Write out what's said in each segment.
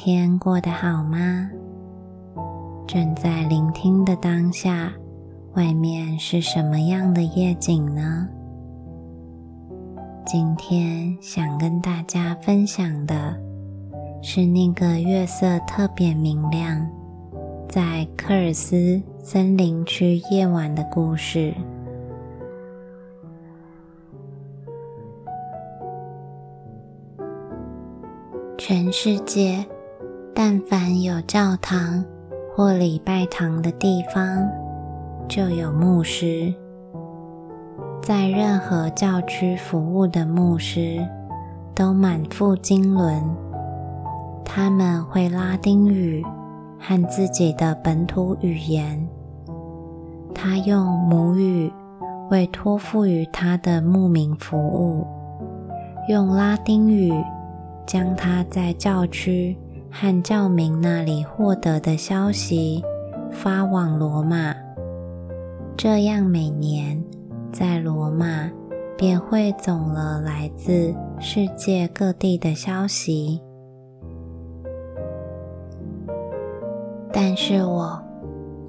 天过得好吗？正在聆听的当下，外面是什么样的夜景呢？今天想跟大家分享的是那个月色特别明亮，在科尔斯森林区夜晚的故事。全世界，但凡有教堂或礼拜堂的地方，就有牧师。在任何教区服务的牧师都满腹经纶，他们会拉丁语和自己的本土语言。他用母语为托付于他的牧民服务，用拉丁语。将他在教区和教民那里获得的消息发往罗马，这样每年在罗马便汇总了来自世界各地的消息。但是我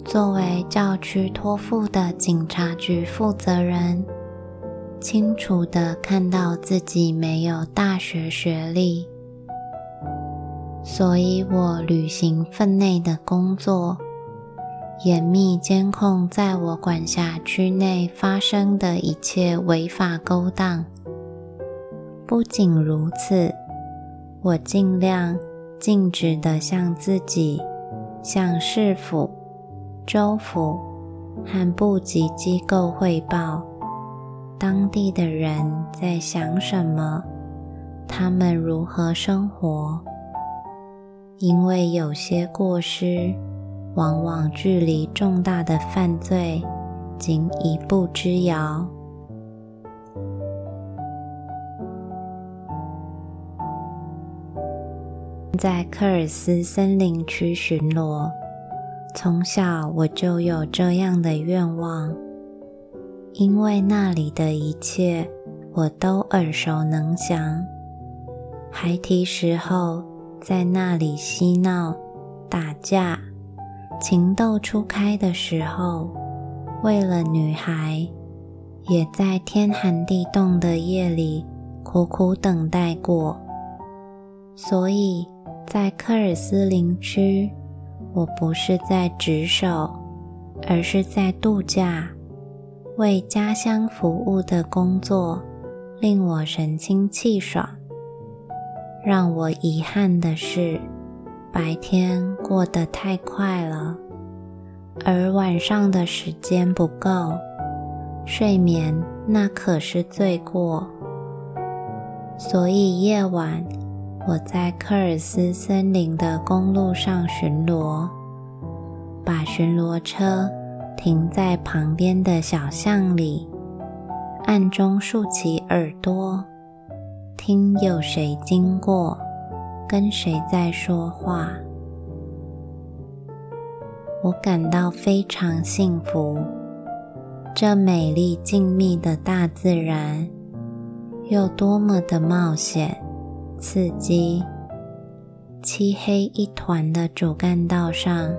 作为教区托付的警察局负责人。清楚的看到自己没有大学学历，所以我履行分内的工作，严密监控在我管辖区内发生的一切违法勾当。不仅如此，我尽量尽职的向自己、向市府、州府和部级机构汇报。当地的人在想什么？他们如何生活？因为有些过失往往距离重大的犯罪仅一步之遥。在科尔斯森林区巡逻，从小我就有这样的愿望。因为那里的一切我都耳熟能详。孩提时候在那里嬉闹、打架，情窦初开的时候，为了女孩，也在天寒地冻的夜里苦苦等待过。所以在科尔斯林区，我不是在值守，而是在度假。为家乡服务的工作令我神清气爽。让我遗憾的是，白天过得太快了，而晚上的时间不够。睡眠那可是罪过。所以夜晚我在科尔斯森林的公路上巡逻，把巡逻车。停在旁边的小巷里，暗中竖起耳朵，听有谁经过，跟谁在说话。我感到非常幸福。这美丽静谧的大自然，又多么的冒险、刺激！漆黑一团的主干道上。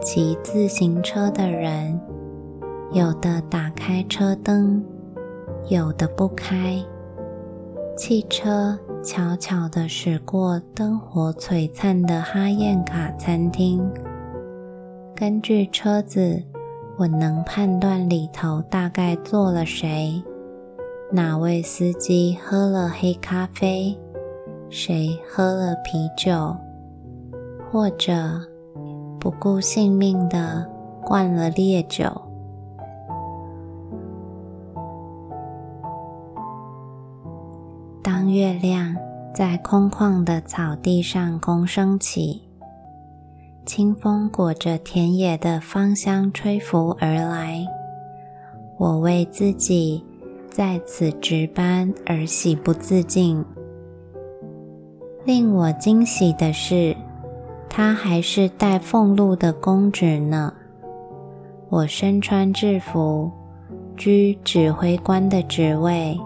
骑自行车的人，有的打开车灯，有的不开。汽车悄悄地驶过灯火璀璨的哈宴卡餐厅。根据车子，我能判断里头大概坐了谁，哪位司机喝了黑咖啡，谁喝了啤酒，或者。不顾性命的灌了烈酒。月亮在空旷的草地上空升起，清风裹着田野的芳香吹拂而来，我为自己在此值班而喜不自禁。令我惊喜的是。他还是带俸禄的公职呢。我身穿制服，居指挥官的职位。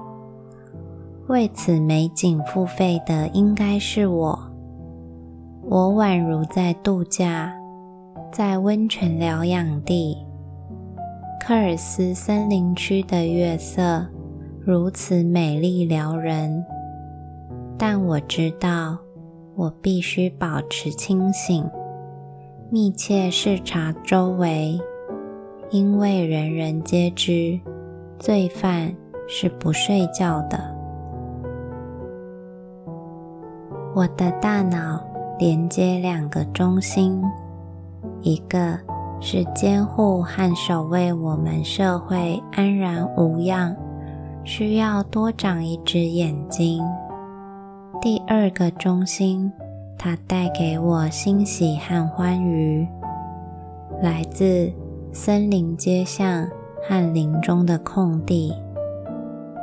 为此美景付费的应该是我。我宛如在度假，在温泉疗养地。科尔斯森林区的月色如此美丽撩人，但我知道我必须保持清醒，密切视察周围，因为人人皆知，罪犯是不睡觉的。我的大脑连接两个中心，一个是监护和守卫我们社会安然无恙，需要多长一只眼睛；第二个中心，它带给我欣喜和欢愉，来自森林街巷和林中的空地，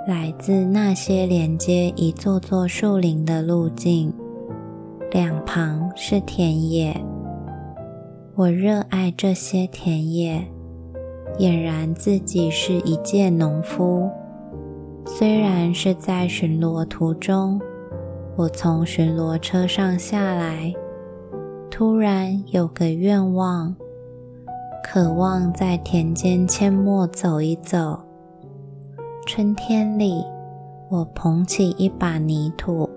来自那些连接一座座树林的路径。两旁是田野，我热爱这些田野，俨然自己是一介农夫。虽然是在巡逻途中，我从巡逻车上下来，突然有个愿望，渴望在田间阡陌走一走。春天里，我捧起一把泥土。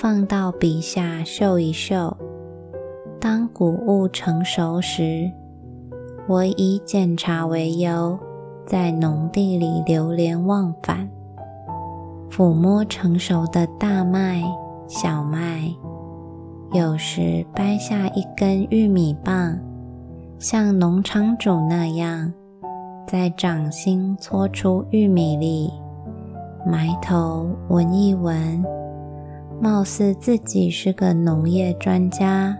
放到笔下嗅一嗅。当谷物成熟时，我以检查为由，在农地里流连忘返，抚摸成熟的大麦、小麦，有时掰下一根玉米棒，像农场主那样，在掌心搓出玉米粒，埋头闻一闻。貌似自己是个农业专家，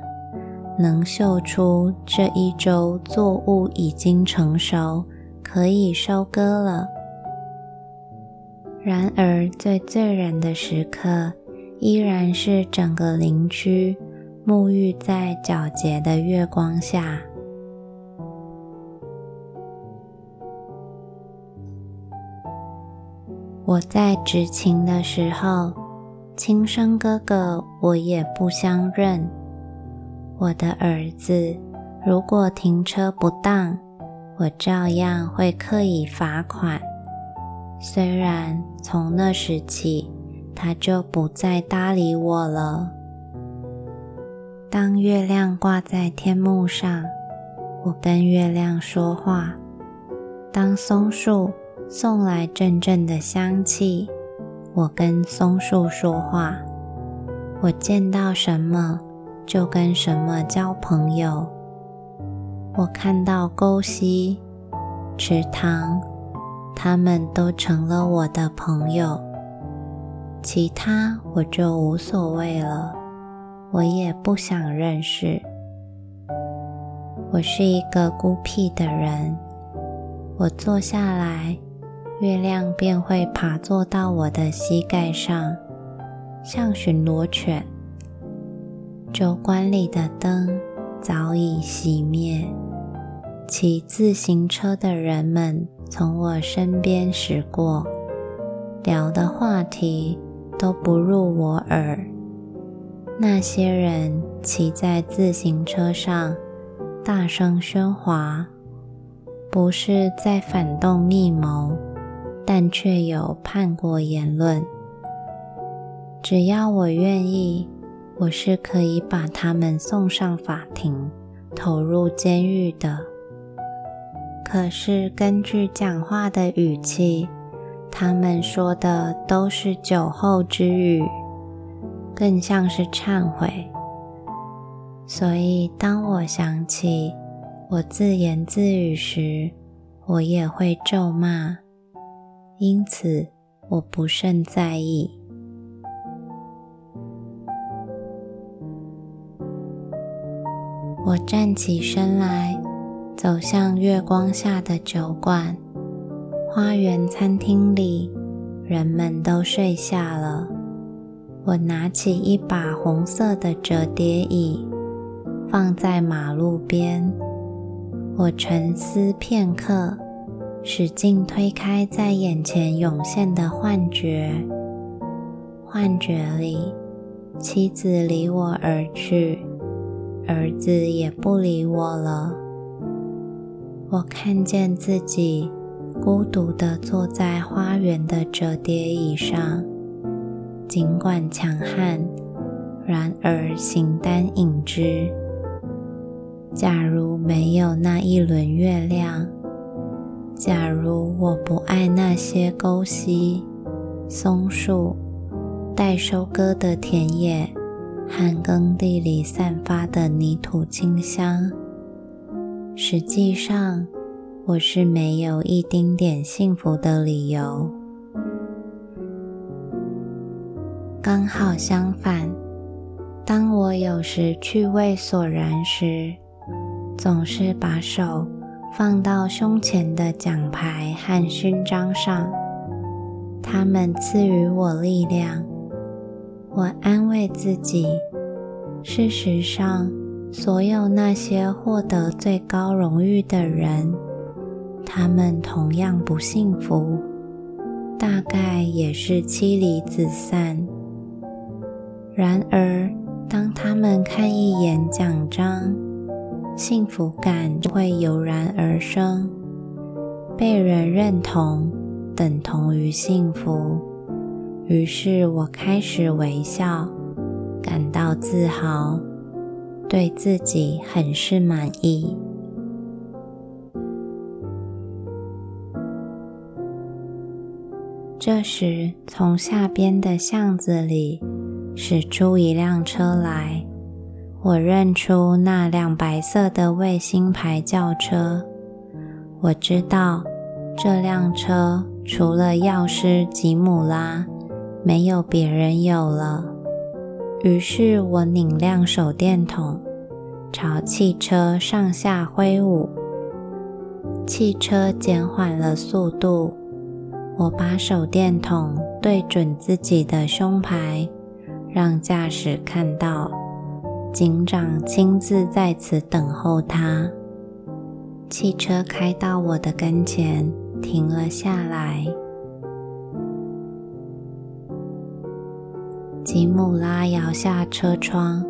能嗅出这一周作物已经成熟，可以收割了。然而，最醉人的时刻，依然是整个林区沐浴在皎洁的月光下。我在执勤的时候。亲生哥哥，我也不相认。我的儿子，如果停车不当，我照样会刻意罚款。虽然从那时起，他就不再搭理我了。当月亮挂在天幕上，我跟月亮说话；当松树送来阵阵的香气。我跟松树说话，我见到什么就跟什么交朋友。我看到沟溪、池塘，他们都成了我的朋友。其他我就无所谓了，我也不想认识。我是一个孤僻的人，我坐下来。月亮便会爬坐到我的膝盖上，像巡逻犬。酒馆里的灯早已熄灭，骑自行车的人们从我身边驶过，聊的话题都不入我耳。那些人骑在自行车上，大声喧哗，不是在反动密谋。但却有叛国言论。只要我愿意，我是可以把他们送上法庭，投入监狱的。可是根据讲话的语气，他们说的都是酒后之语，更像是忏悔。所以当我想起我自言自语时，我也会咒骂。因此，我不甚在意。我站起身来，走向月光下的酒馆。花园餐厅里，人们都睡下了。我拿起一把红色的折叠椅，放在马路边。我沉思片刻。使劲推开在眼前涌现的幻觉，幻觉里，妻子离我而去，儿子也不理我了。我看见自己孤独地坐在花园的折叠椅上，尽管强悍，然而形单影只。假如没有那一轮月亮，假如我不爱那些沟溪、松树、待收割的田野和耕地里散发的泥土清香，实际上我是没有一丁点幸福的理由。刚好相反，当我有时趣味索然时，总是把手放到胸前的奖牌和勋章上，他们赐予我力量。我安慰自己，事实上，所有那些获得最高荣誉的人，他们同样不幸福，大概也是妻离子散。然而，当他们看一眼奖章，幸福感就会油然而生，被人认同等同于幸福。于是我开始微笑，感到自豪，对自己很是满意。这时，从下边的巷子里驶出一辆车来。我认出那辆白色的卫星牌轿车，我知道这辆车除了药师吉姆拉，没有别人有了。于是我拧亮手电筒，朝汽车上下挥舞。汽车减缓了速度，我把手电筒对准自己的胸牌，让驾驶看到。警长亲自在此等候他。汽车开到我的跟前，停了下来。吉姆拉摇下车窗，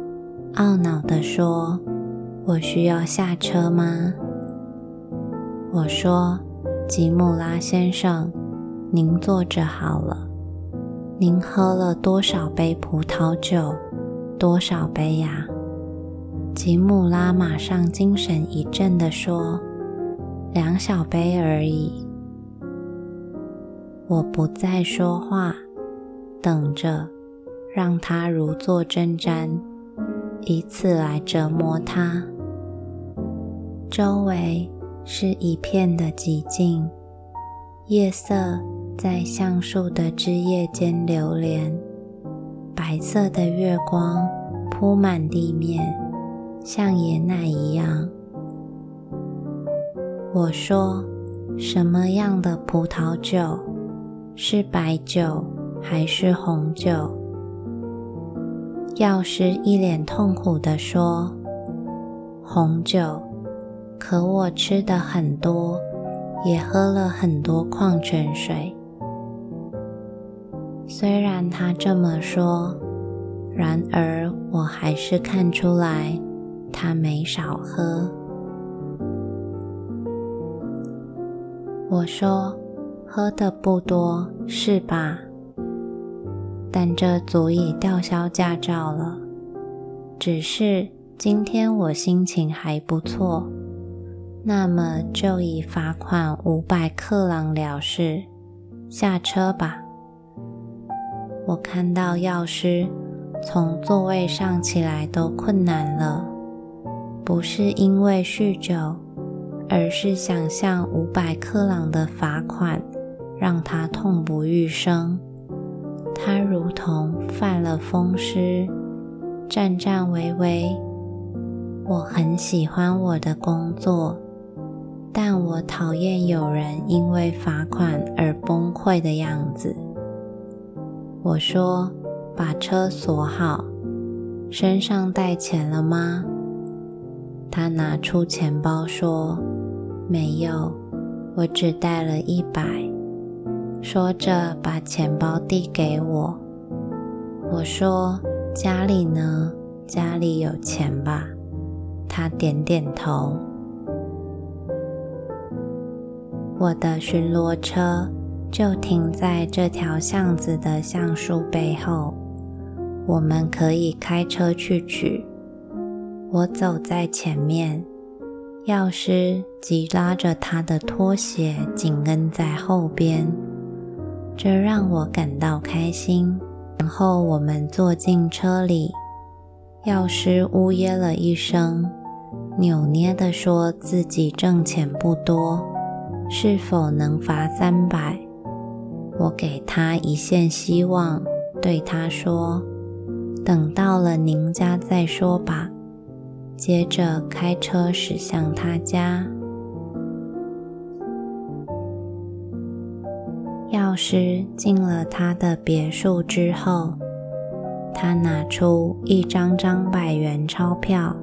懊恼地说：“我需要下车吗？”我说：“吉姆拉先生，您坐着好了。您喝了多少杯葡萄酒？”多少杯呀？吉姆拉马上精神一振地说：“两小杯而已。”我不再说话，等着让他如坐针毡，以此来折磨他。周围是一片的寂静，夜色在橡树的枝叶间流连。白色的月光铺满地面，像椰奶一样。我说：“什么样的葡萄酒？是白酒还是红酒？”药师一脸痛苦地说：“红酒。”可我吃的很多，也喝了很多矿泉水。虽然他这么说，然而我还是看出来他没少喝。我说：“喝的不多，是吧？但这足以吊销驾照了。只是今天我心情还不错，那么就以罚款五百克朗了事。下车吧。”我看到药师从座位上起来都困难了，不是因为酗酒，而是想象五百克朗的罚款让他痛不欲生。他如同犯了风湿，颤颤巍巍。我很喜欢我的工作，但我讨厌有人因为罚款而崩溃的样子。我说：“把车锁好，身上带钱了吗？”他拿出钱包说：“没有，我只带了一百。”说着把钱包递给我。我说：“家里呢？家里有钱吧？”他点点头。我的巡逻车就停在这条巷子的橡树背后，我们可以开车去取。我走在前面，药师急拉着他的拖鞋，紧跟在后边，这让我感到开心。然后我们坐进车里，药师呜咽了一声，扭捏地说自己挣钱不多，是否能罚三百？我给他一线希望，对他说：“等到了您家再说吧。”接着开车驶向他家。药师进了他的别墅之后，他拿出一张张百元钞票，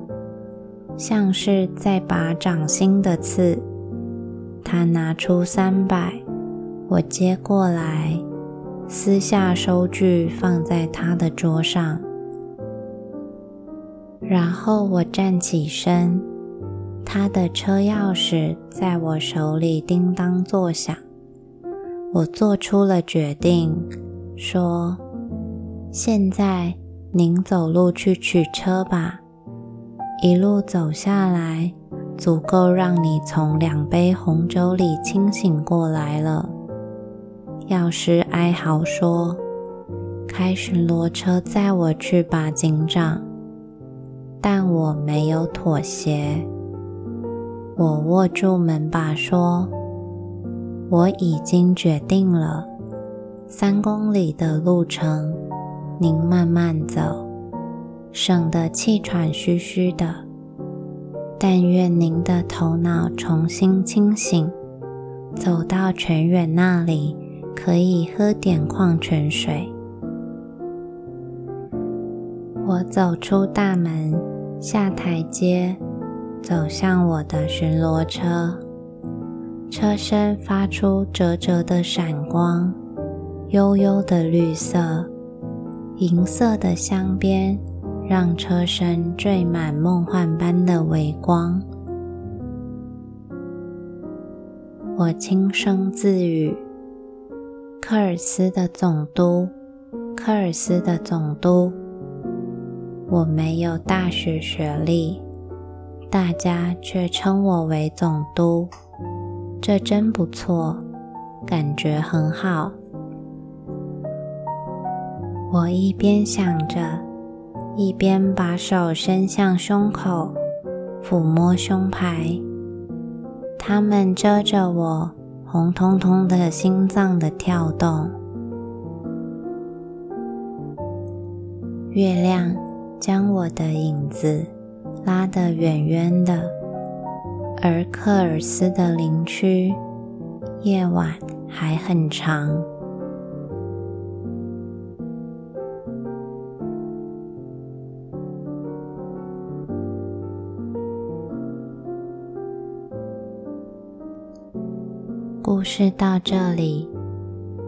像是在拔掌心的刺。他拿出三百，我接过来，撕下收据放在他的桌上。然后我站起身，他的车钥匙在我手里叮当作响。我做出了决定，说：“现在您走路去取车吧，一路走下来，足够让你从两杯红酒里清醒过来了。”药师哀嚎说：“开巡逻车载我去吧，警长。”但我没有妥协。我握住门把，说：“我已经决定了，三公里的路程，您慢慢走，省得气喘吁吁的。但愿您的头脑重新清醒，走到泉远那里，可以喝点矿泉水。”我走出大门。下台阶，走向我的巡逻车。车身发出折折的闪光，幽幽的绿色、银色的镶边让车身缀满梦幻般的微光。我轻声自语：“科尔斯的总督，科尔斯的总督。”我没有大学学历，大家却称我为总督，这真不错，感觉很好。我一边想着，一边把手伸向胸口，抚摸胸牌，它们遮着我红彤彤的心脏的跳动。月亮。将我的影子拉得远远的，而克尔斯的林区夜晚还很长。事到这里，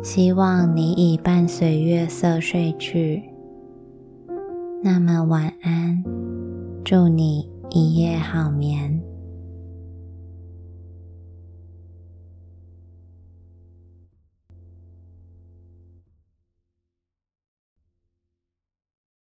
希望你已伴随月色睡去。那么晚安，祝你一夜好眠。